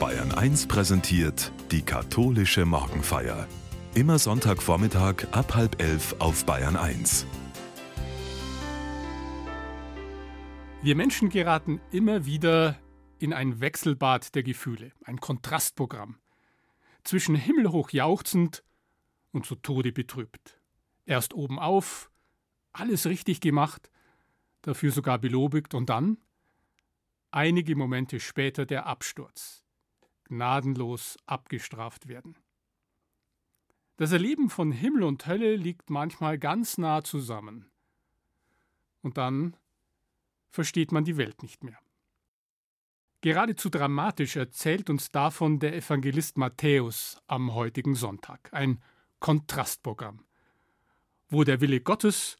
Bayern 1 präsentiert die katholische Morgenfeier. Immer Sonntagvormittag ab halb elf auf Bayern 1. Wir Menschen geraten immer wieder in ein Wechselbad der Gefühle, ein Kontrastprogramm. Zwischen himmelhoch jauchzend und zu Tode betrübt. Erst oben auf, alles richtig gemacht, dafür sogar belobigt und dann, einige Momente später, der Absturz gnadenlos abgestraft werden. Das Erleben von Himmel und Hölle liegt manchmal ganz nah zusammen. Und dann versteht man die Welt nicht mehr. Geradezu dramatisch erzählt uns davon der Evangelist Matthäus am heutigen Sonntag. Ein Kontrastprogramm, wo der Wille Gottes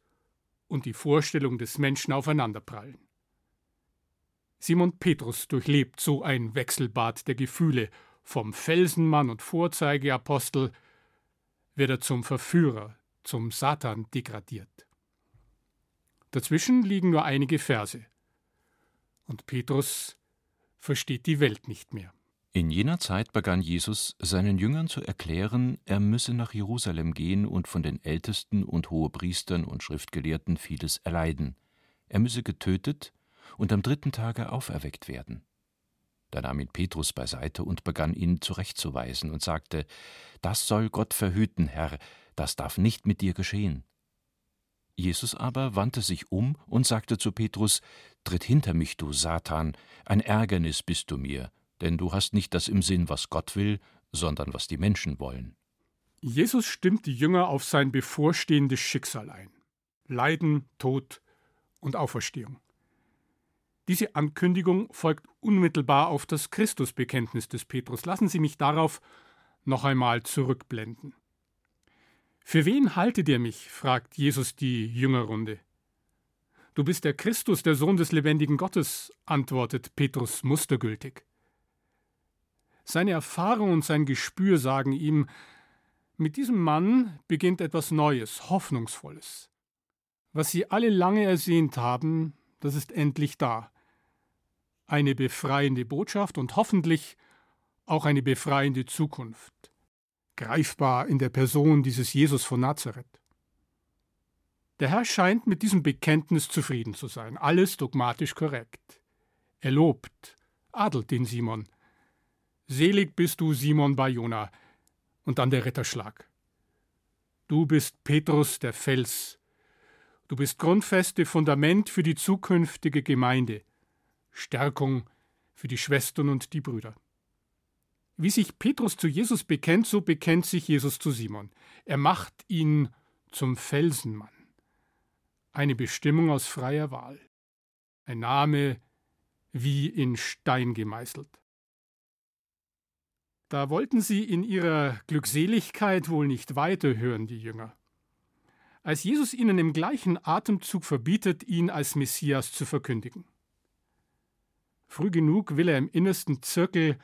und die Vorstellung des Menschen aufeinanderprallen. Simon Petrus durchlebt so ein Wechselbad der Gefühle. Vom Felsenmann und Vorzeigeapostel wird er zum Verführer, zum Satan degradiert. Dazwischen liegen nur einige Verse. Und Petrus versteht die Welt nicht mehr. In jener Zeit begann Jesus seinen Jüngern zu erklären, er müsse nach Jerusalem gehen und von den Ältesten und Hohepriestern und Schriftgelehrten vieles erleiden. Er müsse getötet und am dritten Tage auferweckt werden. Da nahm ihn Petrus beiseite und begann ihn zurechtzuweisen und sagte: Das soll Gott verhüten, Herr, das darf nicht mit dir geschehen. Jesus aber wandte sich um und sagte zu Petrus: Tritt hinter mich, du Satan, ein Ärgernis bist du mir, denn du hast nicht das im Sinn, was Gott will, sondern was die Menschen wollen. Jesus stimmt die Jünger auf sein bevorstehendes Schicksal ein: Leiden, Tod und Auferstehung. Diese Ankündigung folgt unmittelbar auf das Christusbekenntnis des Petrus. Lassen Sie mich darauf noch einmal zurückblenden. Für wen haltet ihr mich? fragt Jesus die Jüngerrunde. Du bist der Christus, der Sohn des lebendigen Gottes, antwortet Petrus mustergültig. Seine Erfahrung und sein Gespür sagen ihm, mit diesem Mann beginnt etwas Neues, Hoffnungsvolles. Was sie alle lange ersehnt haben, das ist endlich da eine befreiende Botschaft und hoffentlich auch eine befreiende Zukunft, greifbar in der Person dieses Jesus von Nazareth. Der Herr scheint mit diesem Bekenntnis zufrieden zu sein, alles dogmatisch korrekt. Er lobt, adelt den Simon. Selig bist du, Simon Bajona, und dann der Ritterschlag. Du bist Petrus der Fels. Du bist grundfeste Fundament für die zukünftige Gemeinde. Stärkung für die Schwestern und die Brüder. Wie sich Petrus zu Jesus bekennt, so bekennt sich Jesus zu Simon. Er macht ihn zum Felsenmann. Eine Bestimmung aus freier Wahl. Ein Name wie in Stein gemeißelt. Da wollten sie in ihrer Glückseligkeit wohl nicht weiterhören, die Jünger. Als Jesus ihnen im gleichen Atemzug verbietet, ihn als Messias zu verkündigen. Früh genug will er im innersten Zirkel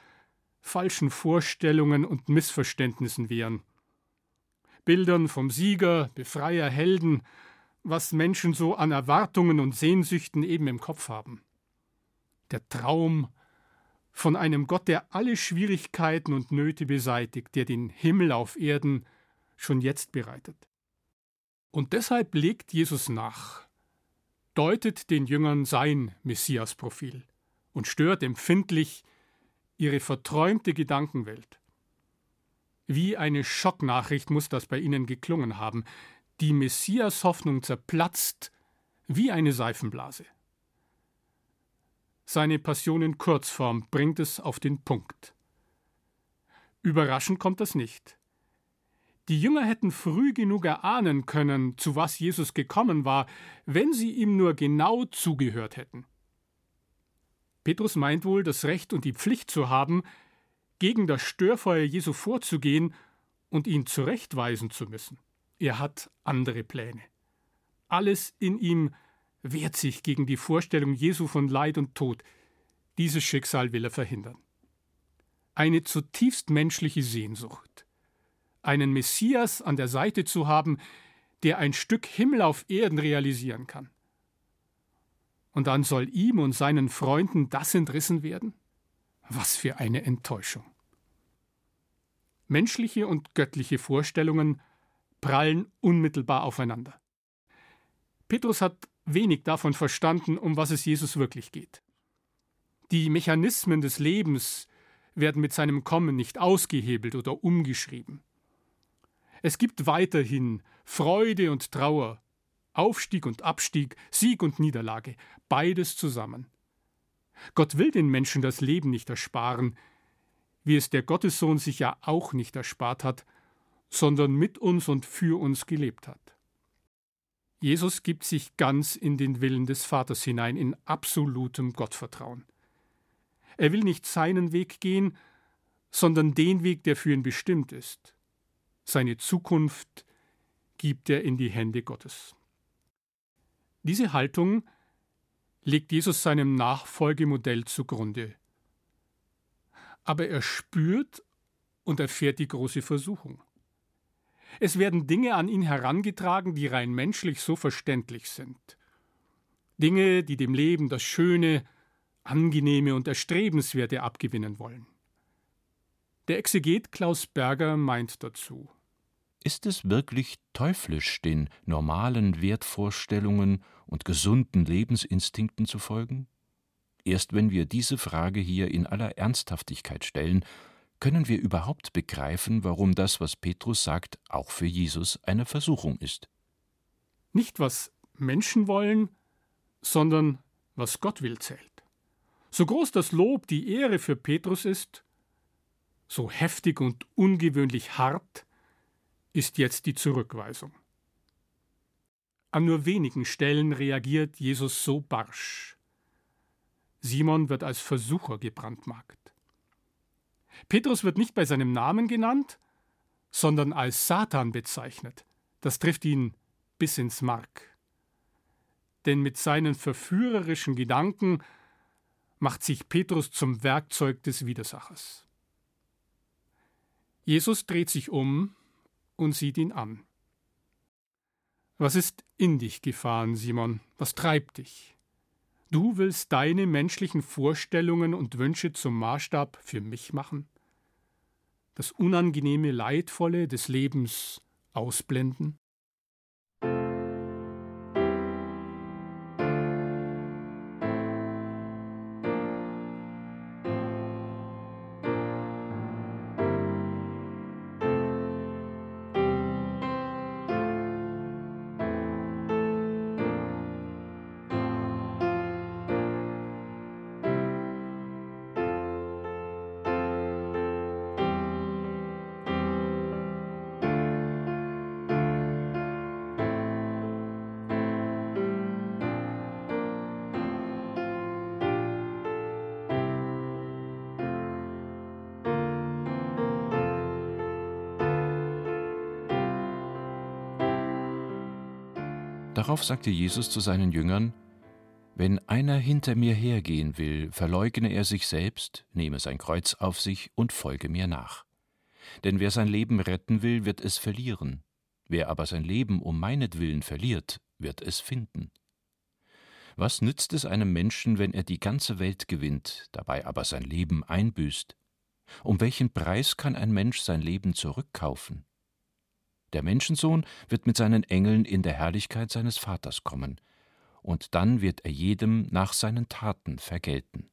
falschen Vorstellungen und Missverständnissen wehren. Bildern vom Sieger, Befreier, Helden, was Menschen so an Erwartungen und Sehnsüchten eben im Kopf haben. Der Traum von einem Gott, der alle Schwierigkeiten und Nöte beseitigt, der den Himmel auf Erden schon jetzt bereitet. Und deshalb legt Jesus nach, deutet den Jüngern sein Messiasprofil und stört empfindlich ihre verträumte Gedankenwelt. Wie eine Schocknachricht muss das bei ihnen geklungen haben. Die Messias-Hoffnung zerplatzt wie eine Seifenblase. Seine Passion in Kurzform bringt es auf den Punkt. Überraschend kommt das nicht. Die Jünger hätten früh genug erahnen können, zu was Jesus gekommen war, wenn sie ihm nur genau zugehört hätten. Petrus meint wohl, das Recht und die Pflicht zu haben, gegen das Störfeuer Jesu vorzugehen und ihn zurechtweisen zu müssen. Er hat andere Pläne. Alles in ihm wehrt sich gegen die Vorstellung Jesu von Leid und Tod. Dieses Schicksal will er verhindern. Eine zutiefst menschliche Sehnsucht, einen Messias an der Seite zu haben, der ein Stück Himmel auf Erden realisieren kann. Und dann soll ihm und seinen Freunden das entrissen werden? Was für eine Enttäuschung. Menschliche und göttliche Vorstellungen prallen unmittelbar aufeinander. Petrus hat wenig davon verstanden, um was es Jesus wirklich geht. Die Mechanismen des Lebens werden mit seinem Kommen nicht ausgehebelt oder umgeschrieben. Es gibt weiterhin Freude und Trauer, Aufstieg und Abstieg, Sieg und Niederlage, beides zusammen. Gott will den Menschen das Leben nicht ersparen, wie es der Gottessohn sich ja auch nicht erspart hat, sondern mit uns und für uns gelebt hat. Jesus gibt sich ganz in den Willen des Vaters hinein, in absolutem Gottvertrauen. Er will nicht seinen Weg gehen, sondern den Weg, der für ihn bestimmt ist. Seine Zukunft gibt er in die Hände Gottes. Diese Haltung legt Jesus seinem Nachfolgemodell zugrunde. Aber er spürt und erfährt die große Versuchung. Es werden Dinge an ihn herangetragen, die rein menschlich so verständlich sind. Dinge, die dem Leben das Schöne, Angenehme und Erstrebenswerte abgewinnen wollen. Der Exeget Klaus Berger meint dazu. Ist es wirklich teuflisch, den normalen Wertvorstellungen und gesunden Lebensinstinkten zu folgen? Erst wenn wir diese Frage hier in aller Ernsthaftigkeit stellen, können wir überhaupt begreifen, warum das, was Petrus sagt, auch für Jesus eine Versuchung ist. Nicht was Menschen wollen, sondern was Gott will zählt. So groß das Lob, die Ehre für Petrus ist, so heftig und ungewöhnlich hart ist jetzt die Zurückweisung. An nur wenigen Stellen reagiert Jesus so barsch. Simon wird als Versucher gebrandmarkt. Petrus wird nicht bei seinem Namen genannt, sondern als Satan bezeichnet. Das trifft ihn bis ins Mark. Denn mit seinen verführerischen Gedanken macht sich Petrus zum Werkzeug des Widersachers. Jesus dreht sich um und sieht ihn an. Was ist in dich gefahren, Simon? Was treibt dich? Du willst deine menschlichen Vorstellungen und Wünsche zum Maßstab für mich machen? Das unangenehme, leidvolle des Lebens ausblenden? Darauf sagte Jesus zu seinen Jüngern, Wenn einer hinter mir hergehen will, verleugne er sich selbst, nehme sein Kreuz auf sich und folge mir nach. Denn wer sein Leben retten will, wird es verlieren, wer aber sein Leben um meinetwillen verliert, wird es finden. Was nützt es einem Menschen, wenn er die ganze Welt gewinnt, dabei aber sein Leben einbüßt? Um welchen Preis kann ein Mensch sein Leben zurückkaufen? Der Menschensohn wird mit seinen Engeln in der Herrlichkeit seines Vaters kommen, und dann wird er jedem nach seinen Taten vergelten.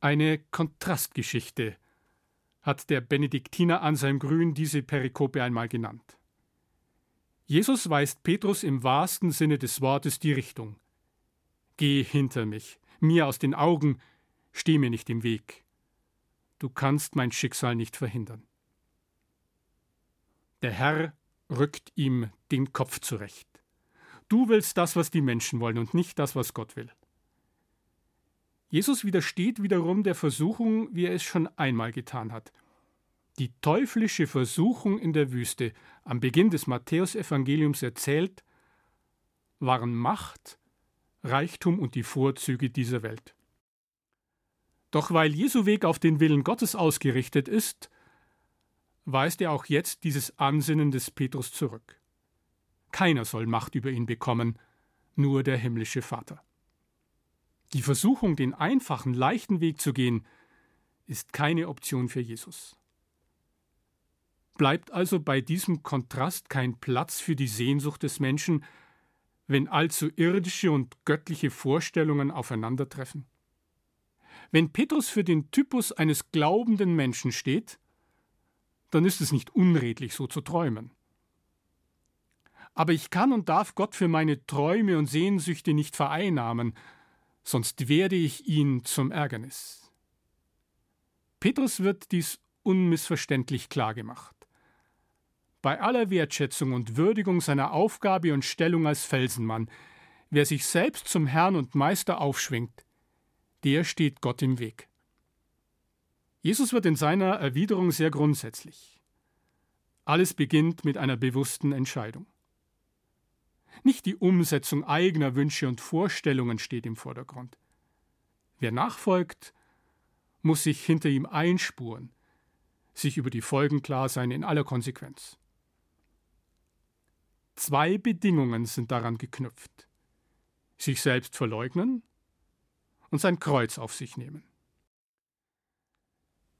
Eine Kontrastgeschichte hat der Benediktiner Anselm Grün diese Perikope einmal genannt. Jesus weist Petrus im wahrsten Sinne des Wortes die Richtung. Geh hinter mich, mir aus den Augen, steh mir nicht im Weg. Du kannst mein Schicksal nicht verhindern. Der Herr rückt ihm den Kopf zurecht. Du willst das, was die Menschen wollen und nicht das, was Gott will. Jesus widersteht wiederum der Versuchung, wie er es schon einmal getan hat. Die teuflische Versuchung in der Wüste, am Beginn des Matthäusevangeliums erzählt, waren Macht, Reichtum und die Vorzüge dieser Welt. Doch weil Jesu Weg auf den Willen Gottes ausgerichtet ist, weist er auch jetzt dieses Ansinnen des Petrus zurück. Keiner soll Macht über ihn bekommen, nur der himmlische Vater. Die Versuchung, den einfachen, leichten Weg zu gehen, ist keine Option für Jesus. Bleibt also bei diesem Kontrast kein Platz für die Sehnsucht des Menschen, wenn allzu irdische und göttliche Vorstellungen aufeinandertreffen? Wenn Petrus für den Typus eines glaubenden Menschen steht, dann ist es nicht unredlich, so zu träumen. Aber ich kann und darf Gott für meine Träume und Sehnsüchte nicht vereinnahmen, sonst werde ich ihn zum Ärgernis. Petrus wird dies unmissverständlich klargemacht. Bei aller Wertschätzung und Würdigung seiner Aufgabe und Stellung als Felsenmann, wer sich selbst zum Herrn und Meister aufschwingt, der steht Gott im Weg. Jesus wird in seiner Erwiderung sehr grundsätzlich. Alles beginnt mit einer bewussten Entscheidung. Nicht die Umsetzung eigener Wünsche und Vorstellungen steht im Vordergrund. Wer nachfolgt, muss sich hinter ihm einspuren, sich über die Folgen klar sein in aller Konsequenz. Zwei Bedingungen sind daran geknüpft. Sich selbst verleugnen und sein Kreuz auf sich nehmen.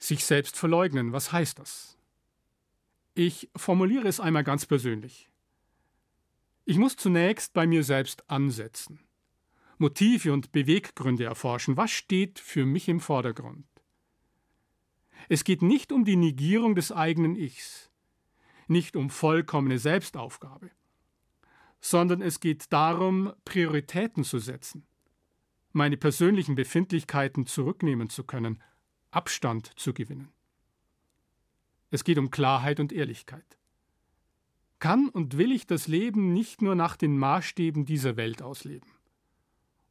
Sich selbst verleugnen, was heißt das? Ich formuliere es einmal ganz persönlich. Ich muss zunächst bei mir selbst ansetzen, Motive und Beweggründe erforschen. Was steht für mich im Vordergrund? Es geht nicht um die Negierung des eigenen Ichs, nicht um vollkommene Selbstaufgabe, sondern es geht darum, Prioritäten zu setzen, meine persönlichen Befindlichkeiten zurücknehmen zu können, Abstand zu gewinnen. Es geht um Klarheit und Ehrlichkeit. Kann und will ich das Leben nicht nur nach den Maßstäben dieser Welt ausleben?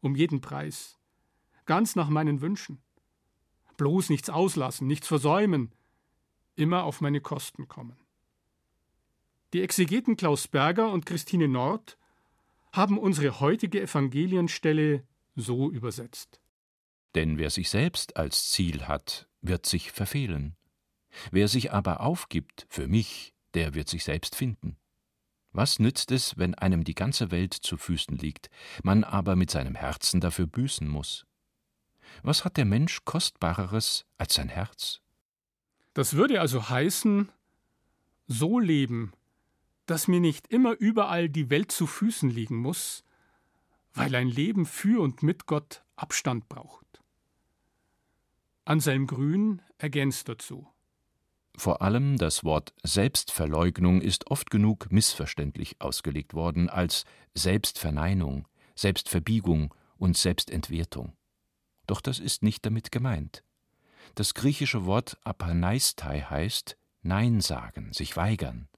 Um jeden Preis, ganz nach meinen Wünschen. Bloß nichts auslassen, nichts versäumen, immer auf meine Kosten kommen. Die Exegeten Klaus Berger und Christine Nord haben unsere heutige Evangelienstelle so übersetzt. Denn wer sich selbst als Ziel hat, wird sich verfehlen. Wer sich aber aufgibt für mich, der wird sich selbst finden. Was nützt es, wenn einem die ganze Welt zu Füßen liegt, man aber mit seinem Herzen dafür büßen muss? Was hat der Mensch Kostbareres als sein Herz? Das würde also heißen, so leben, dass mir nicht immer überall die Welt zu Füßen liegen muss, weil ein Leben für und mit Gott Abstand braucht. Anselm Grün ergänzt dazu. Vor allem das Wort Selbstverleugnung ist oft genug missverständlich ausgelegt worden als Selbstverneinung, Selbstverbiegung und Selbstentwertung. Doch das ist nicht damit gemeint. Das griechische Wort Apanaistai heißt Nein sagen, sich weigern.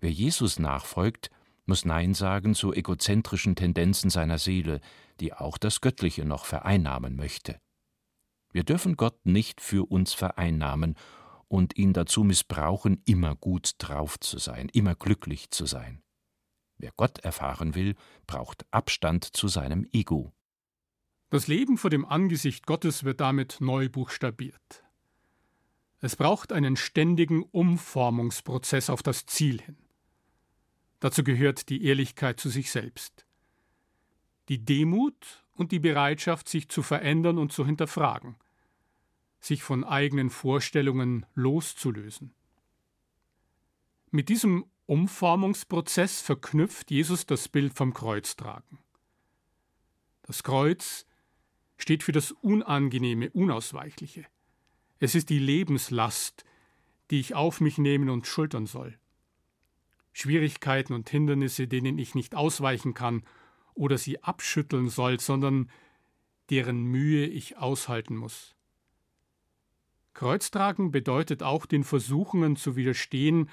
Wer Jesus nachfolgt, muss Nein sagen zu egozentrischen Tendenzen seiner Seele, die auch das Göttliche noch vereinnahmen möchte. Wir dürfen Gott nicht für uns vereinnahmen und ihn dazu missbrauchen, immer gut drauf zu sein, immer glücklich zu sein. Wer Gott erfahren will, braucht Abstand zu seinem Ego. Das Leben vor dem Angesicht Gottes wird damit neu buchstabiert. Es braucht einen ständigen Umformungsprozess auf das Ziel hin. Dazu gehört die Ehrlichkeit zu sich selbst, die Demut und die Bereitschaft, sich zu verändern und zu hinterfragen, sich von eigenen Vorstellungen loszulösen. Mit diesem Umformungsprozess verknüpft Jesus das Bild vom Kreuztragen. Das Kreuz steht für das Unangenehme, Unausweichliche. Es ist die Lebenslast, die ich auf mich nehmen und schultern soll. Schwierigkeiten und Hindernisse, denen ich nicht ausweichen kann oder sie abschütteln soll, sondern deren Mühe ich aushalten muss. Kreuztragen bedeutet auch den Versuchungen zu widerstehen,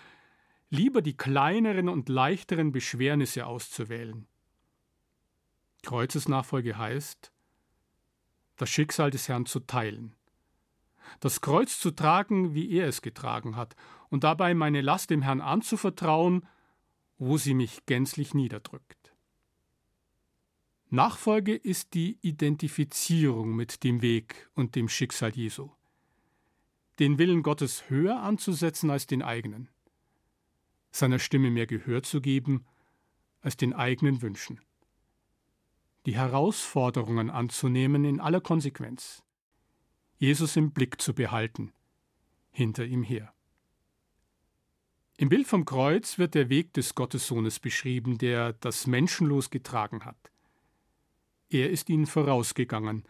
lieber die kleineren und leichteren Beschwernisse auszuwählen. Kreuzesnachfolge heißt, das Schicksal des Herrn zu teilen, das Kreuz zu tragen, wie er es getragen hat, und dabei meine Last dem Herrn anzuvertrauen, wo sie mich gänzlich niederdrückt. Nachfolge ist die Identifizierung mit dem Weg und dem Schicksal Jesu. Den Willen Gottes höher anzusetzen als den eigenen. Seiner Stimme mehr Gehör zu geben als den eigenen Wünschen. Die Herausforderungen anzunehmen in aller Konsequenz Jesus im Blick zu behalten, hinter ihm her. Im Bild vom Kreuz wird der Weg des Gottessohnes beschrieben, der das Menschenlos getragen hat. Er ist ihnen vorausgegangen,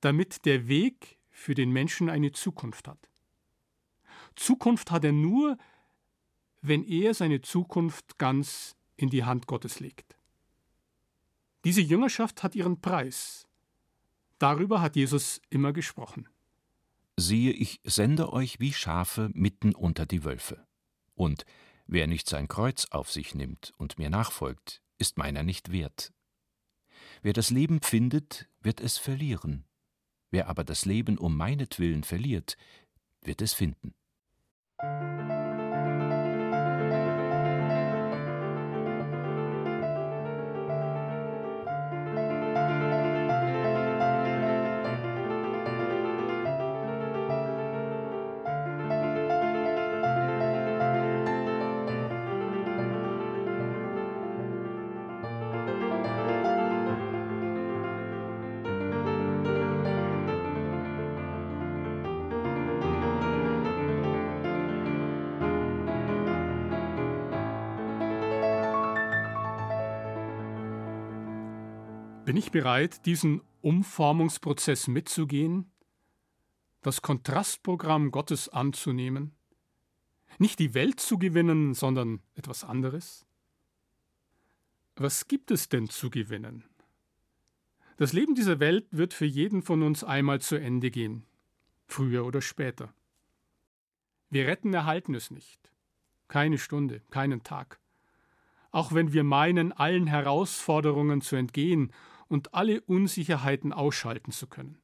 damit der Weg für den Menschen eine Zukunft hat. Zukunft hat er nur, wenn er seine Zukunft ganz in die Hand Gottes legt. Diese Jüngerschaft hat ihren Preis. Darüber hat Jesus immer gesprochen. Siehe, ich sende euch wie Schafe mitten unter die Wölfe. Und wer nicht sein Kreuz auf sich nimmt und mir nachfolgt, ist meiner nicht wert. Wer das Leben findet, wird es verlieren. Wer aber das Leben um meinetwillen verliert, wird es finden. Bin ich bereit, diesen Umformungsprozess mitzugehen, das Kontrastprogramm Gottes anzunehmen, nicht die Welt zu gewinnen, sondern etwas anderes? Was gibt es denn zu gewinnen? Das Leben dieser Welt wird für jeden von uns einmal zu Ende gehen, früher oder später. Wir retten erhalten es nicht. Keine Stunde, keinen Tag. Auch wenn wir meinen, allen Herausforderungen zu entgehen und alle Unsicherheiten ausschalten zu können.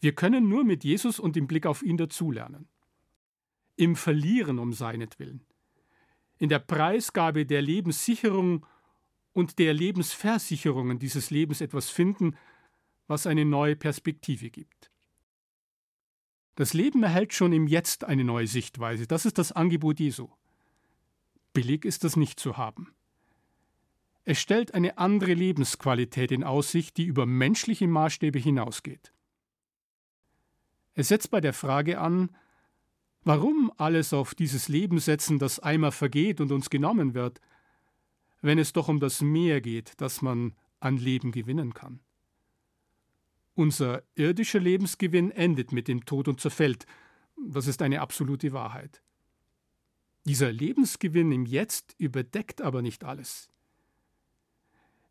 Wir können nur mit Jesus und im Blick auf ihn dazulernen. Im Verlieren um seinetwillen. In der Preisgabe der Lebenssicherung und der Lebensversicherungen dieses Lebens etwas finden, was eine neue Perspektive gibt. Das Leben erhält schon im Jetzt eine neue Sichtweise. Das ist das Angebot Jesu. Billig ist das nicht zu haben. Es stellt eine andere Lebensqualität in Aussicht, die über menschliche Maßstäbe hinausgeht. Es setzt bei der Frage an, warum alles auf dieses Leben setzen, das einmal vergeht und uns genommen wird, wenn es doch um das Mehr geht, das man an Leben gewinnen kann. Unser irdischer Lebensgewinn endet mit dem Tod und zerfällt. Das ist eine absolute Wahrheit. Dieser Lebensgewinn im Jetzt überdeckt aber nicht alles.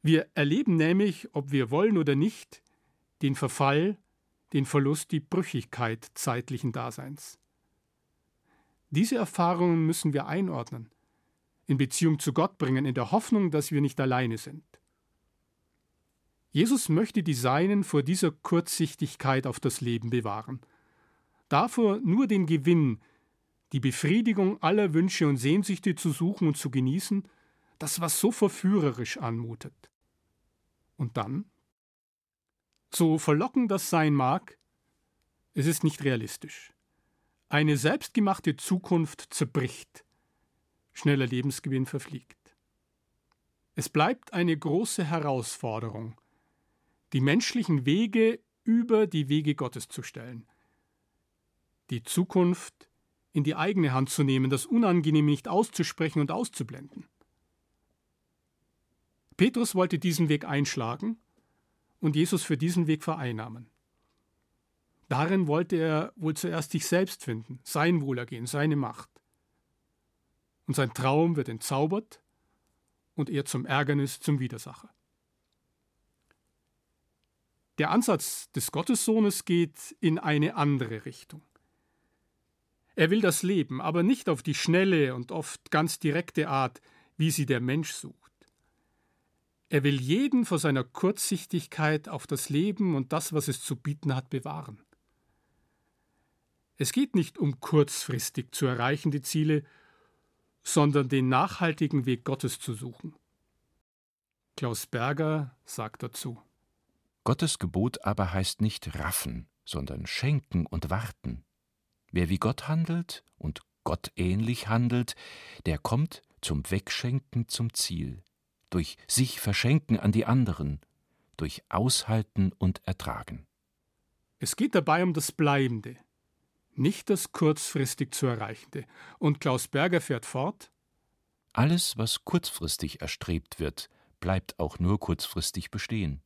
Wir erleben nämlich, ob wir wollen oder nicht, den Verfall, den Verlust, die Brüchigkeit zeitlichen Daseins. Diese Erfahrungen müssen wir einordnen, in Beziehung zu Gott bringen, in der Hoffnung, dass wir nicht alleine sind. Jesus möchte die Seinen vor dieser Kurzsichtigkeit auf das Leben bewahren, davor nur den Gewinn, die Befriedigung aller Wünsche und Sehnsüchte zu suchen und zu genießen, das was so verführerisch anmutet. Und dann? So verlockend das sein mag, es ist nicht realistisch. Eine selbstgemachte Zukunft zerbricht, schneller Lebensgewinn verfliegt. Es bleibt eine große Herausforderung, die menschlichen Wege über die Wege Gottes zu stellen, die Zukunft in die eigene Hand zu nehmen, das Unangenehme nicht auszusprechen und auszublenden. Petrus wollte diesen Weg einschlagen und Jesus für diesen Weg vereinnahmen. Darin wollte er wohl zuerst sich selbst finden, sein Wohlergehen, seine Macht. Und sein Traum wird entzaubert und er zum Ärgernis, zum Widersacher. Der Ansatz des Gottessohnes geht in eine andere Richtung. Er will das Leben, aber nicht auf die schnelle und oft ganz direkte Art, wie sie der Mensch sucht. Er will jeden vor seiner Kurzsichtigkeit auf das Leben und das, was es zu bieten hat, bewahren. Es geht nicht um kurzfristig zu erreichende Ziele, sondern den nachhaltigen Weg Gottes zu suchen. Klaus Berger sagt dazu Gottes Gebot aber heißt nicht raffen, sondern schenken und warten. Wer wie Gott handelt und Gott ähnlich handelt, der kommt zum Wegschenken zum Ziel durch sich verschenken an die anderen, durch Aushalten und Ertragen. Es geht dabei um das Bleibende, nicht das kurzfristig zu Erreichende. Und Klaus Berger fährt fort Alles, was kurzfristig erstrebt wird, bleibt auch nur kurzfristig bestehen.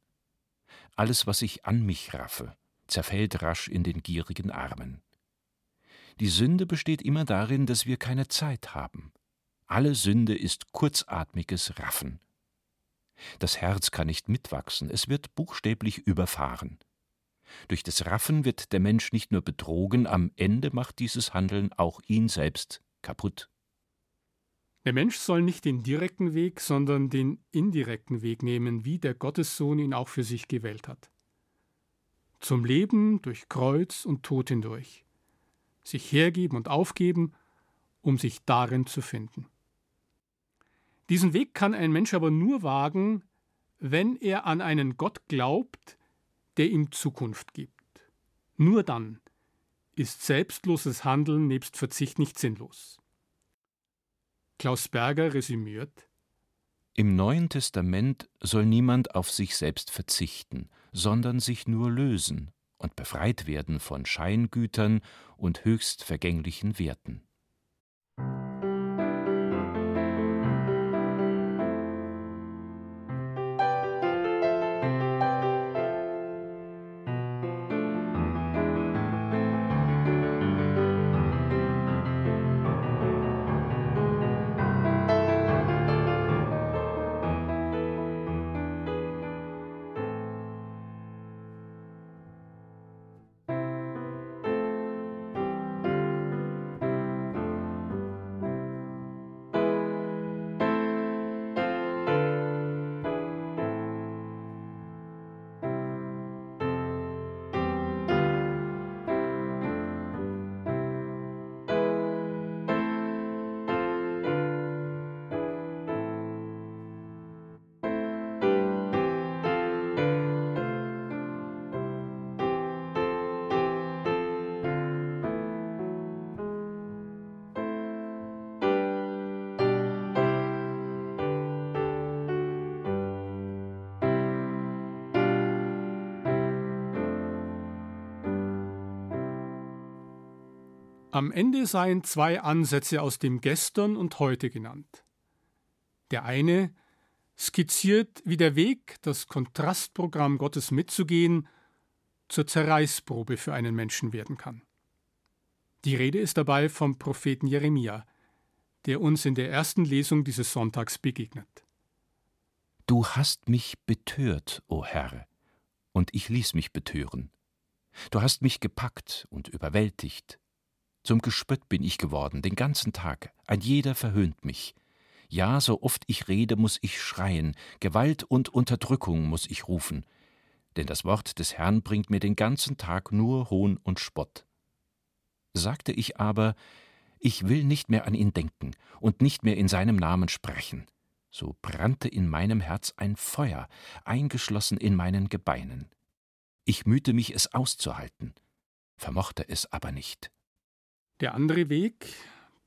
Alles, was ich an mich raffe, zerfällt rasch in den gierigen Armen. Die Sünde besteht immer darin, dass wir keine Zeit haben. Alle Sünde ist kurzatmiges Raffen. Das Herz kann nicht mitwachsen, es wird buchstäblich überfahren. Durch das Raffen wird der Mensch nicht nur betrogen, am Ende macht dieses Handeln auch ihn selbst kaputt. Der Mensch soll nicht den direkten Weg, sondern den indirekten Weg nehmen, wie der Gottessohn ihn auch für sich gewählt hat. Zum Leben durch Kreuz und Tod hindurch. Sich hergeben und aufgeben, um sich darin zu finden. Diesen Weg kann ein Mensch aber nur wagen, wenn er an einen Gott glaubt, der ihm Zukunft gibt. Nur dann ist selbstloses Handeln nebst Verzicht nicht sinnlos. Klaus Berger resümiert Im Neuen Testament soll niemand auf sich selbst verzichten, sondern sich nur lösen und befreit werden von Scheingütern und höchst vergänglichen Werten. Am Ende seien zwei Ansätze aus dem Gestern und Heute genannt. Der eine skizziert, wie der Weg, das Kontrastprogramm Gottes mitzugehen, zur Zerreißprobe für einen Menschen werden kann. Die Rede ist dabei vom Propheten Jeremia, der uns in der ersten Lesung dieses Sonntags begegnet. Du hast mich betört, o Herr, und ich ließ mich betören. Du hast mich gepackt und überwältigt, zum Gespött bin ich geworden, den ganzen Tag. Ein jeder verhöhnt mich. Ja, so oft ich rede, muss ich schreien, Gewalt und Unterdrückung muss ich rufen. Denn das Wort des Herrn bringt mir den ganzen Tag nur Hohn und Spott. Sagte ich aber, ich will nicht mehr an ihn denken und nicht mehr in seinem Namen sprechen, so brannte in meinem Herz ein Feuer, eingeschlossen in meinen Gebeinen. Ich mühte mich, es auszuhalten, vermochte es aber nicht. Der andere Weg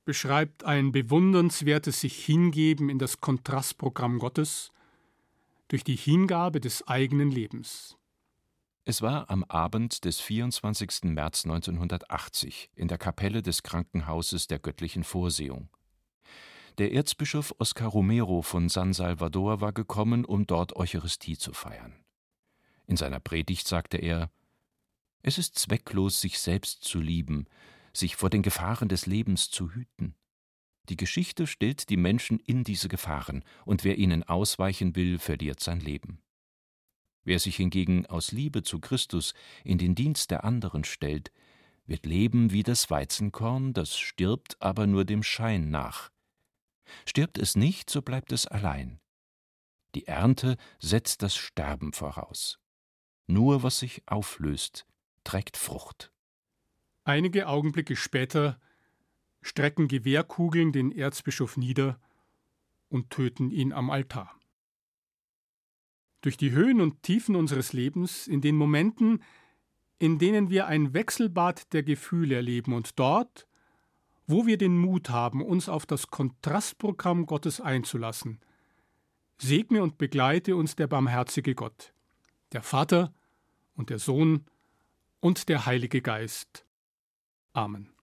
beschreibt ein bewundernswertes sich hingeben in das Kontrastprogramm Gottes durch die Hingabe des eigenen Lebens. Es war am Abend des 24. März 1980 in der Kapelle des Krankenhauses der Göttlichen Vorsehung. Der Erzbischof Oscar Romero von San Salvador war gekommen, um dort Eucharistie zu feiern. In seiner Predigt sagte er: Es ist zwecklos, sich selbst zu lieben, sich vor den Gefahren des Lebens zu hüten. Die Geschichte stellt die Menschen in diese Gefahren, und wer ihnen ausweichen will, verliert sein Leben. Wer sich hingegen aus Liebe zu Christus in den Dienst der anderen stellt, wird leben wie das Weizenkorn, das stirbt aber nur dem Schein nach. Stirbt es nicht, so bleibt es allein. Die Ernte setzt das Sterben voraus. Nur was sich auflöst, trägt Frucht. Einige Augenblicke später strecken Gewehrkugeln den Erzbischof nieder und töten ihn am Altar. Durch die Höhen und Tiefen unseres Lebens, in den Momenten, in denen wir ein Wechselbad der Gefühle erleben und dort, wo wir den Mut haben, uns auf das Kontrastprogramm Gottes einzulassen, segne und begleite uns der barmherzige Gott, der Vater und der Sohn und der Heilige Geist. Amen.